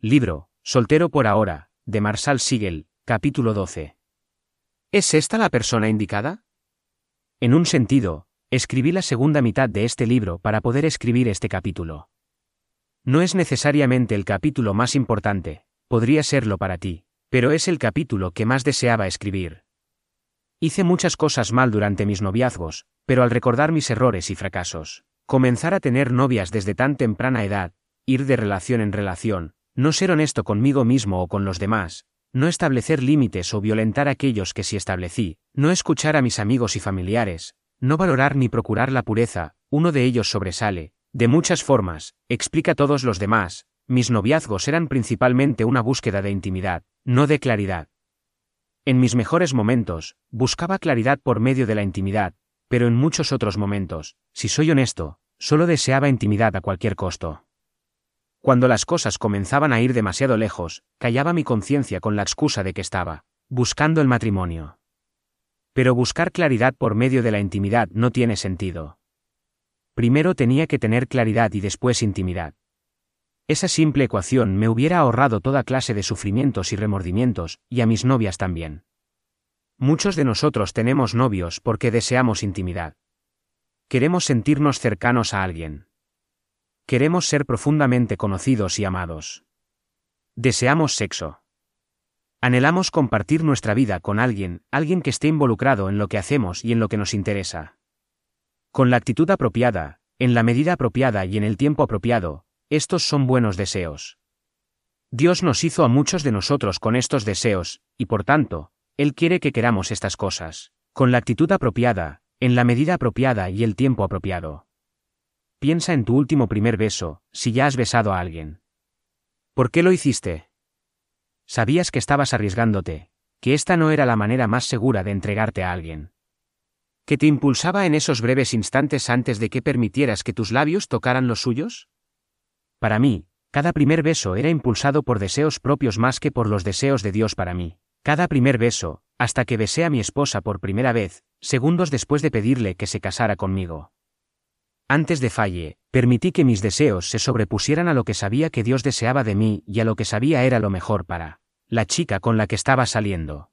Libro, Soltero por ahora, de Marsal Siegel, capítulo 12. ¿Es esta la persona indicada? En un sentido, escribí la segunda mitad de este libro para poder escribir este capítulo. No es necesariamente el capítulo más importante, podría serlo para ti, pero es el capítulo que más deseaba escribir. Hice muchas cosas mal durante mis noviazgos, pero al recordar mis errores y fracasos, comenzar a tener novias desde tan temprana edad, ir de relación en relación, no ser honesto conmigo mismo o con los demás, no establecer límites o violentar aquellos que sí establecí, no escuchar a mis amigos y familiares, no valorar ni procurar la pureza, uno de ellos sobresale, de muchas formas, explica todos los demás, mis noviazgos eran principalmente una búsqueda de intimidad, no de claridad. En mis mejores momentos, buscaba claridad por medio de la intimidad, pero en muchos otros momentos, si soy honesto, solo deseaba intimidad a cualquier costo. Cuando las cosas comenzaban a ir demasiado lejos, callaba mi conciencia con la excusa de que estaba buscando el matrimonio. Pero buscar claridad por medio de la intimidad no tiene sentido. Primero tenía que tener claridad y después intimidad. Esa simple ecuación me hubiera ahorrado toda clase de sufrimientos y remordimientos, y a mis novias también. Muchos de nosotros tenemos novios porque deseamos intimidad. Queremos sentirnos cercanos a alguien. Queremos ser profundamente conocidos y amados. Deseamos sexo. Anhelamos compartir nuestra vida con alguien, alguien que esté involucrado en lo que hacemos y en lo que nos interesa. Con la actitud apropiada, en la medida apropiada y en el tiempo apropiado, estos son buenos deseos. Dios nos hizo a muchos de nosotros con estos deseos, y por tanto, Él quiere que queramos estas cosas, con la actitud apropiada, en la medida apropiada y el tiempo apropiado. Piensa en tu último primer beso, si ya has besado a alguien. ¿Por qué lo hiciste? Sabías que estabas arriesgándote, que esta no era la manera más segura de entregarte a alguien. ¿Que te impulsaba en esos breves instantes antes de que permitieras que tus labios tocaran los suyos? Para mí, cada primer beso era impulsado por deseos propios más que por los deseos de Dios para mí. Cada primer beso, hasta que besé a mi esposa por primera vez, segundos después de pedirle que se casara conmigo. Antes de falle, permití que mis deseos se sobrepusieran a lo que sabía que Dios deseaba de mí y a lo que sabía era lo mejor para la chica con la que estaba saliendo.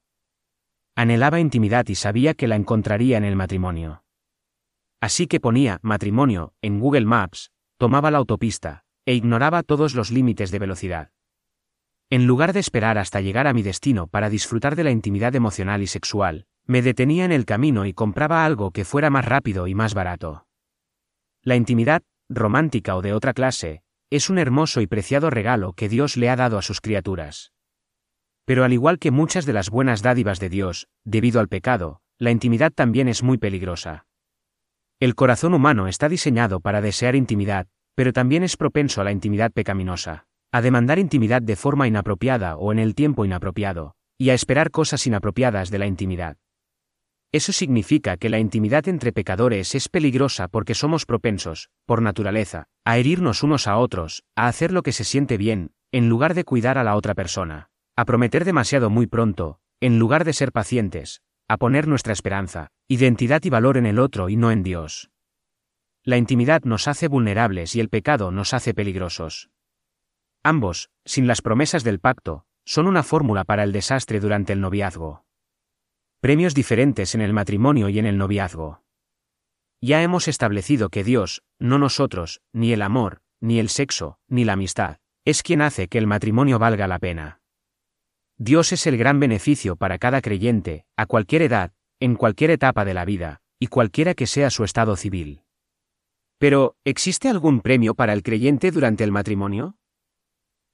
Anhelaba intimidad y sabía que la encontraría en el matrimonio. Así que ponía matrimonio en Google Maps, tomaba la autopista, e ignoraba todos los límites de velocidad. En lugar de esperar hasta llegar a mi destino para disfrutar de la intimidad emocional y sexual, me detenía en el camino y compraba algo que fuera más rápido y más barato. La intimidad, romántica o de otra clase, es un hermoso y preciado regalo que Dios le ha dado a sus criaturas. Pero al igual que muchas de las buenas dádivas de Dios, debido al pecado, la intimidad también es muy peligrosa. El corazón humano está diseñado para desear intimidad, pero también es propenso a la intimidad pecaminosa, a demandar intimidad de forma inapropiada o en el tiempo inapropiado, y a esperar cosas inapropiadas de la intimidad. Eso significa que la intimidad entre pecadores es peligrosa porque somos propensos, por naturaleza, a herirnos unos a otros, a hacer lo que se siente bien, en lugar de cuidar a la otra persona, a prometer demasiado muy pronto, en lugar de ser pacientes, a poner nuestra esperanza, identidad y valor en el otro y no en Dios. La intimidad nos hace vulnerables y el pecado nos hace peligrosos. Ambos, sin las promesas del pacto, son una fórmula para el desastre durante el noviazgo premios diferentes en el matrimonio y en el noviazgo. Ya hemos establecido que Dios, no nosotros, ni el amor, ni el sexo, ni la amistad, es quien hace que el matrimonio valga la pena. Dios es el gran beneficio para cada creyente, a cualquier edad, en cualquier etapa de la vida, y cualquiera que sea su estado civil. Pero, ¿existe algún premio para el creyente durante el matrimonio?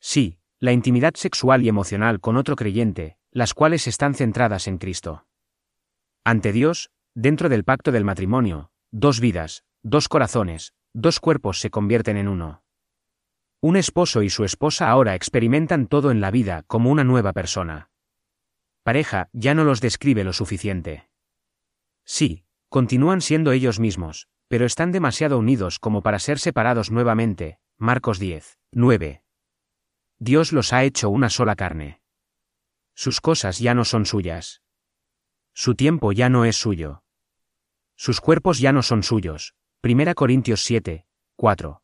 Sí, la intimidad sexual y emocional con otro creyente, las cuales están centradas en Cristo. Ante Dios, dentro del pacto del matrimonio, dos vidas, dos corazones, dos cuerpos se convierten en uno. Un esposo y su esposa ahora experimentan todo en la vida como una nueva persona. Pareja ya no los describe lo suficiente. Sí, continúan siendo ellos mismos, pero están demasiado unidos como para ser separados nuevamente. Marcos 10, 9. Dios los ha hecho una sola carne. Sus cosas ya no son suyas. Su tiempo ya no es suyo. Sus cuerpos ya no son suyos. 1 Corintios 7, 4.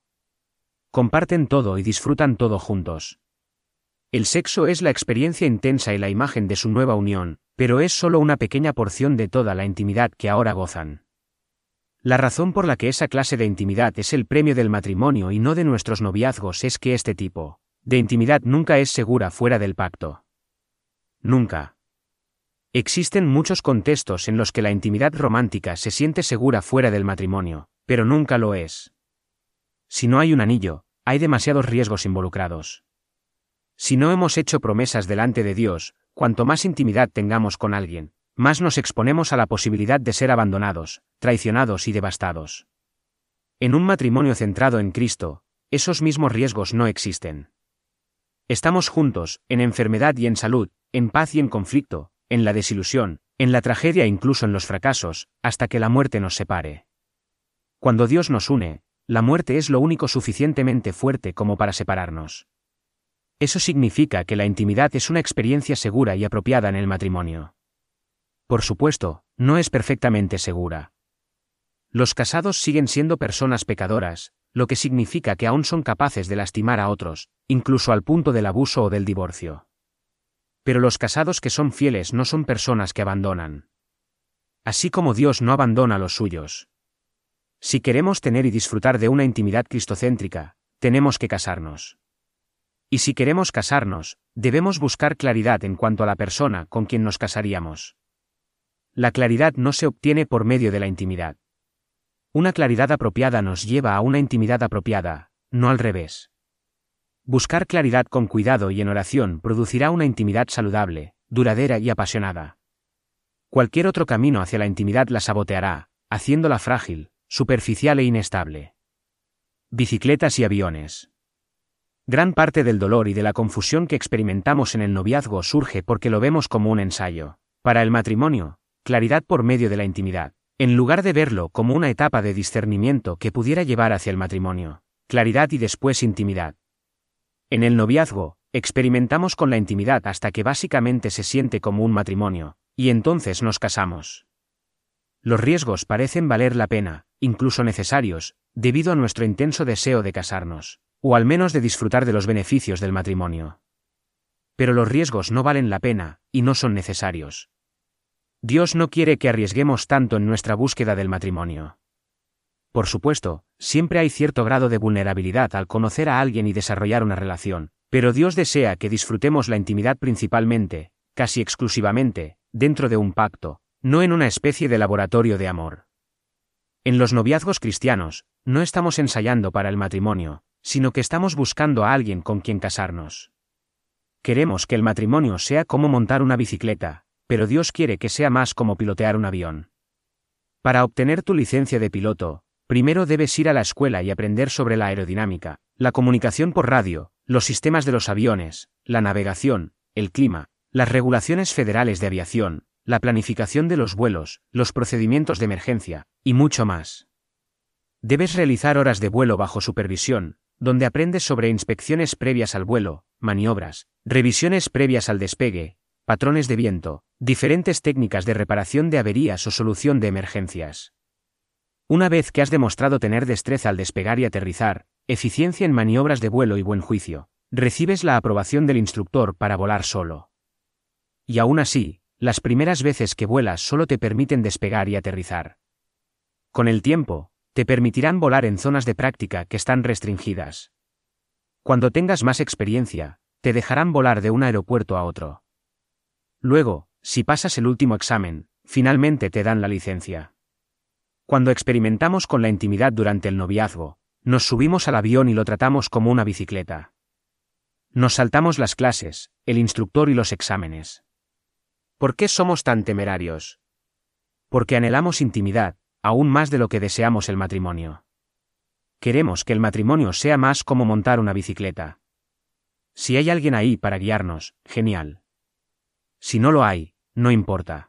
Comparten todo y disfrutan todo juntos. El sexo es la experiencia intensa y la imagen de su nueva unión, pero es solo una pequeña porción de toda la intimidad que ahora gozan. La razón por la que esa clase de intimidad es el premio del matrimonio y no de nuestros noviazgos es que este tipo de intimidad nunca es segura fuera del pacto. Nunca. Existen muchos contextos en los que la intimidad romántica se siente segura fuera del matrimonio, pero nunca lo es. Si no hay un anillo, hay demasiados riesgos involucrados. Si no hemos hecho promesas delante de Dios, cuanto más intimidad tengamos con alguien, más nos exponemos a la posibilidad de ser abandonados, traicionados y devastados. En un matrimonio centrado en Cristo, esos mismos riesgos no existen. Estamos juntos, en enfermedad y en salud, en paz y en conflicto, en la desilusión, en la tragedia e incluso en los fracasos, hasta que la muerte nos separe. Cuando Dios nos une, la muerte es lo único suficientemente fuerte como para separarnos. Eso significa que la intimidad es una experiencia segura y apropiada en el matrimonio. Por supuesto, no es perfectamente segura. Los casados siguen siendo personas pecadoras, lo que significa que aún son capaces de lastimar a otros, incluso al punto del abuso o del divorcio. Pero los casados que son fieles no son personas que abandonan. Así como Dios no abandona a los suyos. Si queremos tener y disfrutar de una intimidad cristocéntrica, tenemos que casarnos. Y si queremos casarnos, debemos buscar claridad en cuanto a la persona con quien nos casaríamos. La claridad no se obtiene por medio de la intimidad. Una claridad apropiada nos lleva a una intimidad apropiada, no al revés. Buscar claridad con cuidado y en oración producirá una intimidad saludable, duradera y apasionada. Cualquier otro camino hacia la intimidad la saboteará, haciéndola frágil, superficial e inestable. Bicicletas y aviones. Gran parte del dolor y de la confusión que experimentamos en el noviazgo surge porque lo vemos como un ensayo. Para el matrimonio, claridad por medio de la intimidad, en lugar de verlo como una etapa de discernimiento que pudiera llevar hacia el matrimonio, claridad y después intimidad. En el noviazgo, experimentamos con la intimidad hasta que básicamente se siente como un matrimonio, y entonces nos casamos. Los riesgos parecen valer la pena, incluso necesarios, debido a nuestro intenso deseo de casarnos, o al menos de disfrutar de los beneficios del matrimonio. Pero los riesgos no valen la pena, y no son necesarios. Dios no quiere que arriesguemos tanto en nuestra búsqueda del matrimonio. Por supuesto, siempre hay cierto grado de vulnerabilidad al conocer a alguien y desarrollar una relación, pero Dios desea que disfrutemos la intimidad principalmente, casi exclusivamente, dentro de un pacto, no en una especie de laboratorio de amor. En los noviazgos cristianos, no estamos ensayando para el matrimonio, sino que estamos buscando a alguien con quien casarnos. Queremos que el matrimonio sea como montar una bicicleta, pero Dios quiere que sea más como pilotear un avión. Para obtener tu licencia de piloto, primero debes ir a la escuela y aprender sobre la aerodinámica, la comunicación por radio, los sistemas de los aviones, la navegación, el clima, las regulaciones federales de aviación, la planificación de los vuelos, los procedimientos de emergencia, y mucho más. Debes realizar horas de vuelo bajo supervisión, donde aprendes sobre inspecciones previas al vuelo, maniobras, revisiones previas al despegue, patrones de viento, diferentes técnicas de reparación de averías o solución de emergencias. Una vez que has demostrado tener destreza al despegar y aterrizar, eficiencia en maniobras de vuelo y buen juicio, recibes la aprobación del instructor para volar solo. Y aún así, las primeras veces que vuelas solo te permiten despegar y aterrizar. Con el tiempo, te permitirán volar en zonas de práctica que están restringidas. Cuando tengas más experiencia, te dejarán volar de un aeropuerto a otro. Luego, si pasas el último examen, finalmente te dan la licencia. Cuando experimentamos con la intimidad durante el noviazgo, nos subimos al avión y lo tratamos como una bicicleta. Nos saltamos las clases, el instructor y los exámenes. ¿Por qué somos tan temerarios? Porque anhelamos intimidad, aún más de lo que deseamos el matrimonio. Queremos que el matrimonio sea más como montar una bicicleta. Si hay alguien ahí para guiarnos, genial. Si no lo hay, no importa.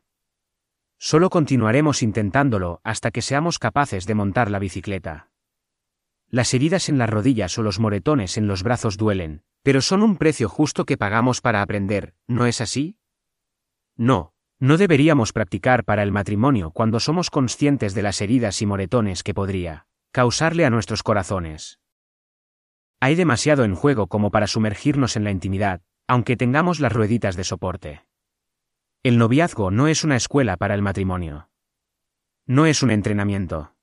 Solo continuaremos intentándolo hasta que seamos capaces de montar la bicicleta. Las heridas en las rodillas o los moretones en los brazos duelen, pero son un precio justo que pagamos para aprender, ¿no es así? No, no deberíamos practicar para el matrimonio cuando somos conscientes de las heridas y moretones que podría causarle a nuestros corazones. Hay demasiado en juego como para sumergirnos en la intimidad, aunque tengamos las rueditas de soporte. El noviazgo no es una escuela para el matrimonio. No es un entrenamiento.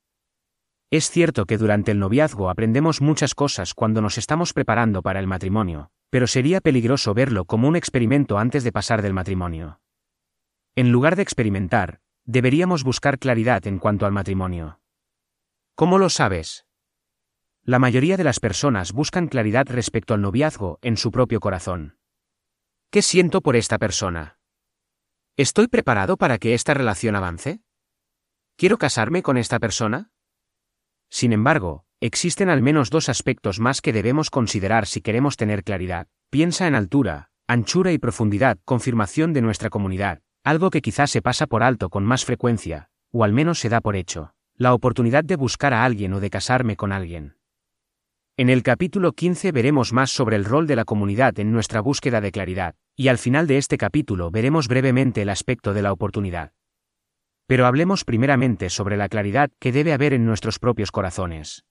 Es cierto que durante el noviazgo aprendemos muchas cosas cuando nos estamos preparando para el matrimonio, pero sería peligroso verlo como un experimento antes de pasar del matrimonio. En lugar de experimentar, deberíamos buscar claridad en cuanto al matrimonio. ¿Cómo lo sabes? La mayoría de las personas buscan claridad respecto al noviazgo en su propio corazón. ¿Qué siento por esta persona? ¿Estoy preparado para que esta relación avance? ¿Quiero casarme con esta persona? Sin embargo, existen al menos dos aspectos más que debemos considerar si queremos tener claridad. Piensa en altura, anchura y profundidad, confirmación de nuestra comunidad, algo que quizás se pasa por alto con más frecuencia, o al menos se da por hecho, la oportunidad de buscar a alguien o de casarme con alguien. En el capítulo 15 veremos más sobre el rol de la comunidad en nuestra búsqueda de claridad, y al final de este capítulo veremos brevemente el aspecto de la oportunidad. Pero hablemos primeramente sobre la claridad que debe haber en nuestros propios corazones.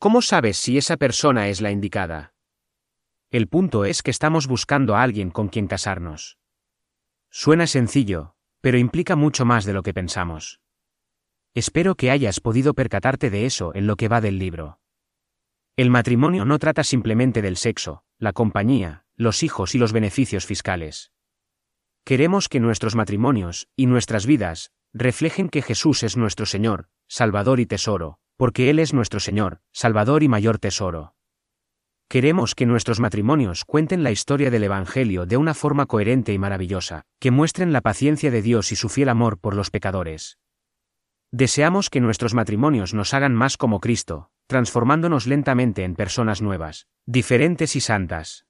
¿Cómo sabes si esa persona es la indicada? El punto es que estamos buscando a alguien con quien casarnos. Suena sencillo, pero implica mucho más de lo que pensamos. Espero que hayas podido percatarte de eso en lo que va del libro. El matrimonio no trata simplemente del sexo, la compañía, los hijos y los beneficios fiscales. Queremos que nuestros matrimonios y nuestras vidas reflejen que Jesús es nuestro Señor, Salvador y Tesoro, porque Él es nuestro Señor, Salvador y mayor tesoro. Queremos que nuestros matrimonios cuenten la historia del Evangelio de una forma coherente y maravillosa, que muestren la paciencia de Dios y su fiel amor por los pecadores. Deseamos que nuestros matrimonios nos hagan más como Cristo, transformándonos lentamente en personas nuevas, diferentes y santas.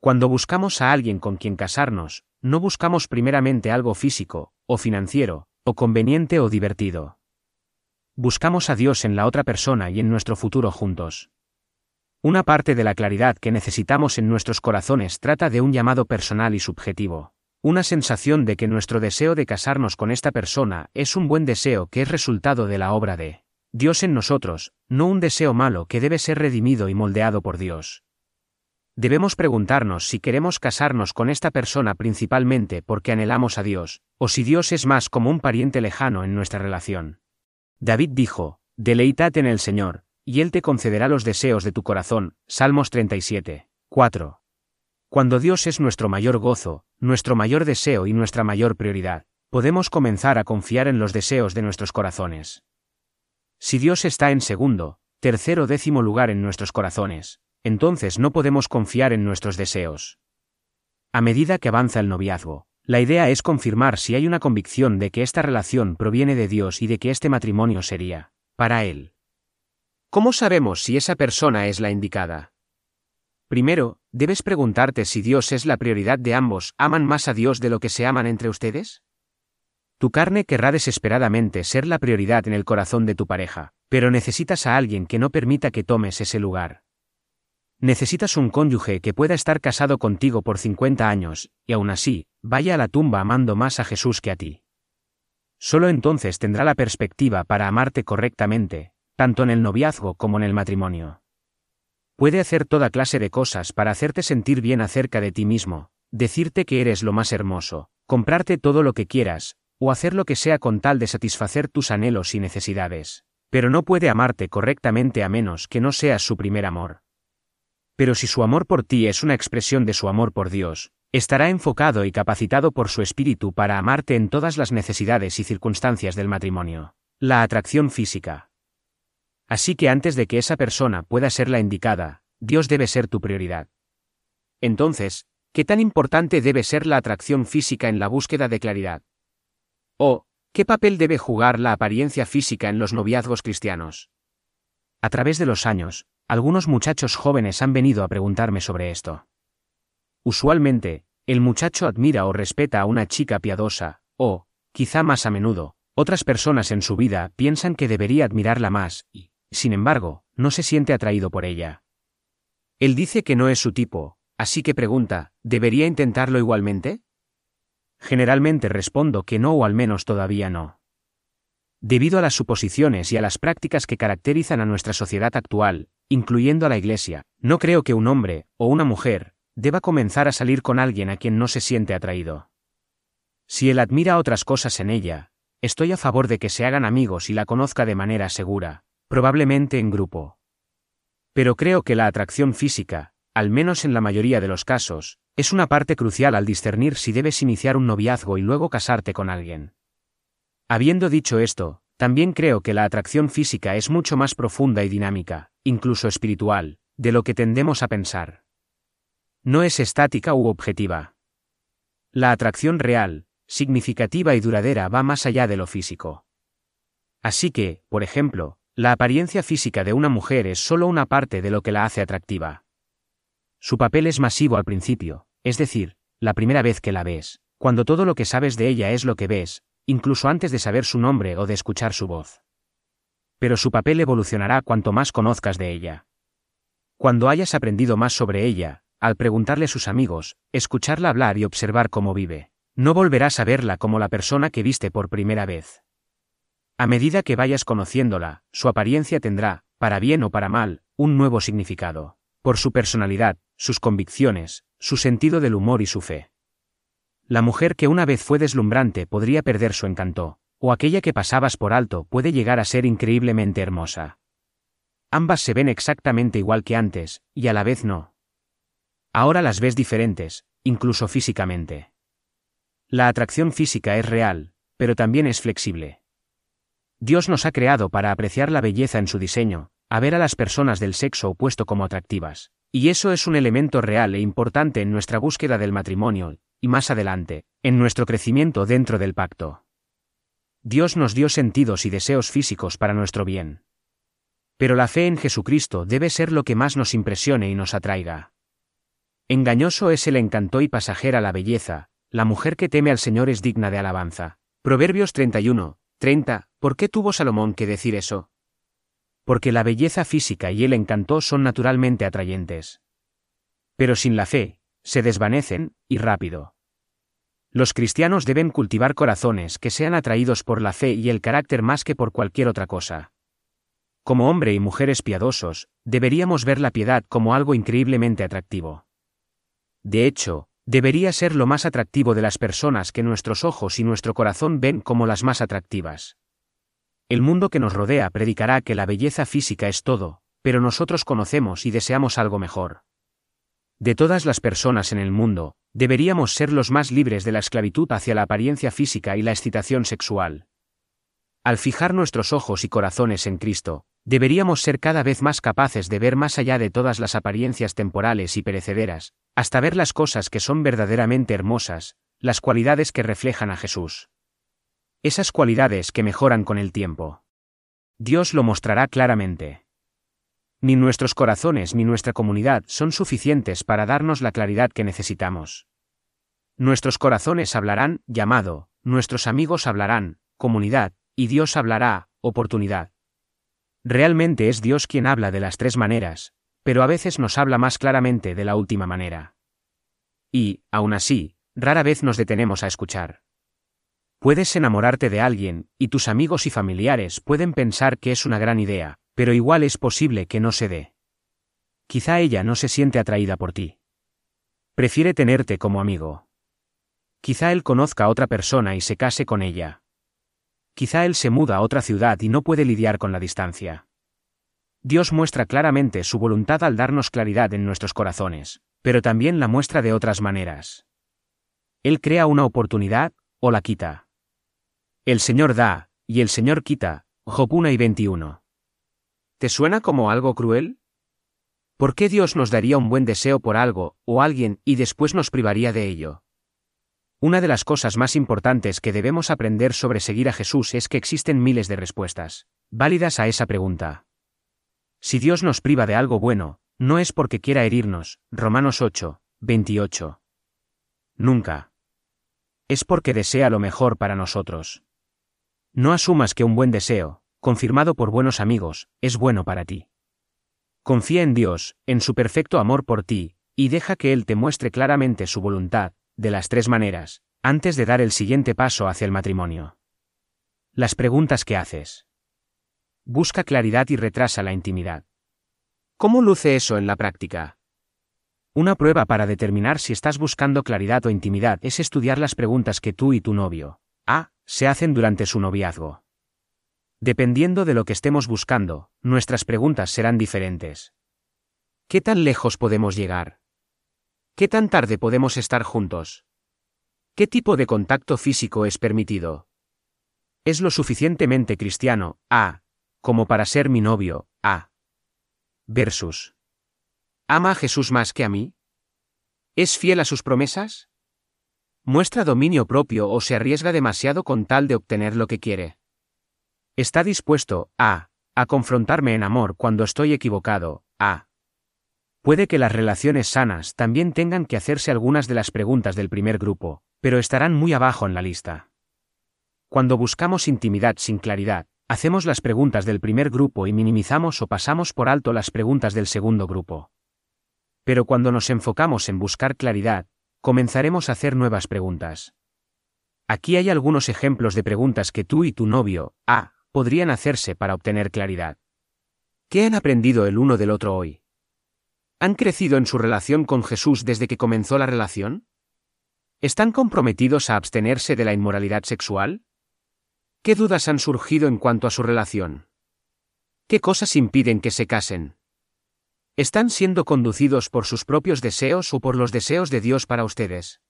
Cuando buscamos a alguien con quien casarnos, no buscamos primeramente algo físico, o financiero, o conveniente o divertido. Buscamos a Dios en la otra persona y en nuestro futuro juntos. Una parte de la claridad que necesitamos en nuestros corazones trata de un llamado personal y subjetivo. Una sensación de que nuestro deseo de casarnos con esta persona es un buen deseo que es resultado de la obra de Dios en nosotros, no un deseo malo que debe ser redimido y moldeado por Dios. Debemos preguntarnos si queremos casarnos con esta persona principalmente porque anhelamos a Dios, o si Dios es más como un pariente lejano en nuestra relación. David dijo, Deleitate en el Señor, y Él te concederá los deseos de tu corazón. Salmos 37. 4. Cuando Dios es nuestro mayor gozo, nuestro mayor deseo y nuestra mayor prioridad, podemos comenzar a confiar en los deseos de nuestros corazones. Si Dios está en segundo, tercero décimo lugar en nuestros corazones, entonces no podemos confiar en nuestros deseos. A medida que avanza el noviazgo, la idea es confirmar si hay una convicción de que esta relación proviene de Dios y de que este matrimonio sería, para Él. ¿Cómo sabemos si esa persona es la indicada? Primero, debes preguntarte si Dios es la prioridad de ambos, ¿aman más a Dios de lo que se aman entre ustedes? Tu carne querrá desesperadamente ser la prioridad en el corazón de tu pareja, pero necesitas a alguien que no permita que tomes ese lugar. Necesitas un cónyuge que pueda estar casado contigo por 50 años, y aún así, vaya a la tumba amando más a Jesús que a ti. Solo entonces tendrá la perspectiva para amarte correctamente, tanto en el noviazgo como en el matrimonio. Puede hacer toda clase de cosas para hacerte sentir bien acerca de ti mismo, decirte que eres lo más hermoso, comprarte todo lo que quieras, o hacer lo que sea con tal de satisfacer tus anhelos y necesidades. Pero no puede amarte correctamente a menos que no seas su primer amor. Pero si su amor por ti es una expresión de su amor por Dios, estará enfocado y capacitado por su espíritu para amarte en todas las necesidades y circunstancias del matrimonio. La atracción física. Así que antes de que esa persona pueda ser la indicada, Dios debe ser tu prioridad. Entonces, ¿qué tan importante debe ser la atracción física en la búsqueda de claridad? ¿O, qué papel debe jugar la apariencia física en los noviazgos cristianos? A través de los años, algunos muchachos jóvenes han venido a preguntarme sobre esto. Usualmente, el muchacho admira o respeta a una chica piadosa, o, quizá más a menudo, otras personas en su vida piensan que debería admirarla más, y, sin embargo, no se siente atraído por ella. Él dice que no es su tipo, así que pregunta, ¿debería intentarlo igualmente? Generalmente respondo que no o al menos todavía no. Debido a las suposiciones y a las prácticas que caracterizan a nuestra sociedad actual, incluyendo a la Iglesia, no creo que un hombre, o una mujer, deba comenzar a salir con alguien a quien no se siente atraído. Si él admira otras cosas en ella, estoy a favor de que se hagan amigos y la conozca de manera segura, probablemente en grupo. Pero creo que la atracción física, al menos en la mayoría de los casos, es una parte crucial al discernir si debes iniciar un noviazgo y luego casarte con alguien. Habiendo dicho esto, también creo que la atracción física es mucho más profunda y dinámica, incluso espiritual, de lo que tendemos a pensar. No es estática u objetiva. La atracción real, significativa y duradera va más allá de lo físico. Así que, por ejemplo, la apariencia física de una mujer es solo una parte de lo que la hace atractiva. Su papel es masivo al principio, es decir, la primera vez que la ves, cuando todo lo que sabes de ella es lo que ves, incluso antes de saber su nombre o de escuchar su voz. Pero su papel evolucionará cuanto más conozcas de ella. Cuando hayas aprendido más sobre ella, al preguntarle a sus amigos, escucharla hablar y observar cómo vive, no volverás a verla como la persona que viste por primera vez. A medida que vayas conociéndola, su apariencia tendrá, para bien o para mal, un nuevo significado, por su personalidad, sus convicciones, su sentido del humor y su fe. La mujer que una vez fue deslumbrante podría perder su encanto, o aquella que pasabas por alto puede llegar a ser increíblemente hermosa. Ambas se ven exactamente igual que antes, y a la vez no. Ahora las ves diferentes, incluso físicamente. La atracción física es real, pero también es flexible. Dios nos ha creado para apreciar la belleza en su diseño, a ver a las personas del sexo opuesto como atractivas. Y eso es un elemento real e importante en nuestra búsqueda del matrimonio, y más adelante, en nuestro crecimiento dentro del pacto. Dios nos dio sentidos y deseos físicos para nuestro bien. Pero la fe en Jesucristo debe ser lo que más nos impresione y nos atraiga. Engañoso es el encanto y pasajera la belleza, la mujer que teme al Señor es digna de alabanza. Proverbios 31, 30. ¿Por qué tuvo Salomón que decir eso? Porque la belleza física y el encanto son naturalmente atrayentes. Pero sin la fe, se desvanecen, y rápido. Los cristianos deben cultivar corazones que sean atraídos por la fe y el carácter más que por cualquier otra cosa. Como hombre y mujeres piadosos, deberíamos ver la piedad como algo increíblemente atractivo. De hecho, debería ser lo más atractivo de las personas que nuestros ojos y nuestro corazón ven como las más atractivas. El mundo que nos rodea predicará que la belleza física es todo, pero nosotros conocemos y deseamos algo mejor. De todas las personas en el mundo, deberíamos ser los más libres de la esclavitud hacia la apariencia física y la excitación sexual. Al fijar nuestros ojos y corazones en Cristo, deberíamos ser cada vez más capaces de ver más allá de todas las apariencias temporales y perecederas, hasta ver las cosas que son verdaderamente hermosas, las cualidades que reflejan a Jesús. Esas cualidades que mejoran con el tiempo. Dios lo mostrará claramente. Ni nuestros corazones ni nuestra comunidad son suficientes para darnos la claridad que necesitamos. Nuestros corazones hablarán, llamado, nuestros amigos hablarán, comunidad, y Dios hablará, oportunidad. Realmente es Dios quien habla de las tres maneras, pero a veces nos habla más claramente de la última manera. Y, aún así, rara vez nos detenemos a escuchar. Puedes enamorarte de alguien, y tus amigos y familiares pueden pensar que es una gran idea, pero igual es posible que no se dé. Quizá ella no se siente atraída por ti. Prefiere tenerte como amigo. Quizá él conozca a otra persona y se case con ella. Quizá él se muda a otra ciudad y no puede lidiar con la distancia. Dios muestra claramente su voluntad al darnos claridad en nuestros corazones, pero también la muestra de otras maneras. Él crea una oportunidad, o la quita. El Señor da, y el Señor quita, Job 1 y 21. ¿Te suena como algo cruel? ¿Por qué Dios nos daría un buen deseo por algo, o alguien, y después nos privaría de ello? Una de las cosas más importantes que debemos aprender sobre seguir a Jesús es que existen miles de respuestas, válidas a esa pregunta. Si Dios nos priva de algo bueno, no es porque quiera herirnos, Romanos 8, 28. Nunca. Es porque desea lo mejor para nosotros. No asumas que un buen deseo, confirmado por buenos amigos, es bueno para ti. Confía en Dios, en su perfecto amor por ti, y deja que Él te muestre claramente su voluntad, de las tres maneras, antes de dar el siguiente paso hacia el matrimonio. Las preguntas que haces busca claridad y retrasa la intimidad. ¿Cómo luce eso en la práctica? Una prueba para determinar si estás buscando claridad o intimidad es estudiar las preguntas que tú y tu novio, A, se hacen durante su noviazgo. Dependiendo de lo que estemos buscando, nuestras preguntas serán diferentes. ¿Qué tan lejos podemos llegar? ¿Qué tan tarde podemos estar juntos? ¿Qué tipo de contacto físico es permitido? ¿Es lo suficientemente cristiano, A, como para ser mi novio, A? Versus. ¿Ama a Jesús más que a mí? ¿Es fiel a sus promesas? ¿Muestra dominio propio o se arriesga demasiado con tal de obtener lo que quiere? ¿Está dispuesto, a, a confrontarme en amor cuando estoy equivocado, a? Puede que las relaciones sanas también tengan que hacerse algunas de las preguntas del primer grupo, pero estarán muy abajo en la lista. Cuando buscamos intimidad sin claridad, hacemos las preguntas del primer grupo y minimizamos o pasamos por alto las preguntas del segundo grupo. Pero cuando nos enfocamos en buscar claridad, comenzaremos a hacer nuevas preguntas. Aquí hay algunos ejemplos de preguntas que tú y tu novio, A, podrían hacerse para obtener claridad. ¿Qué han aprendido el uno del otro hoy? ¿Han crecido en su relación con Jesús desde que comenzó la relación? ¿Están comprometidos a abstenerse de la inmoralidad sexual? ¿Qué dudas han surgido en cuanto a su relación? ¿Qué cosas impiden que se casen? ¿Están siendo conducidos por sus propios deseos o por los deseos de Dios para ustedes?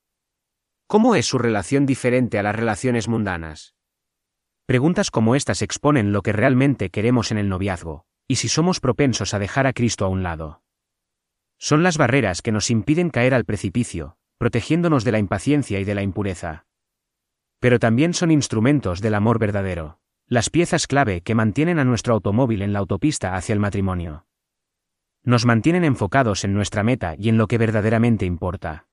¿Cómo es su relación diferente a las relaciones mundanas? Preguntas como estas exponen lo que realmente queremos en el noviazgo, y si somos propensos a dejar a Cristo a un lado. Son las barreras que nos impiden caer al precipicio, protegiéndonos de la impaciencia y de la impureza. Pero también son instrumentos del amor verdadero, las piezas clave que mantienen a nuestro automóvil en la autopista hacia el matrimonio nos mantienen enfocados en nuestra meta y en lo que verdaderamente importa.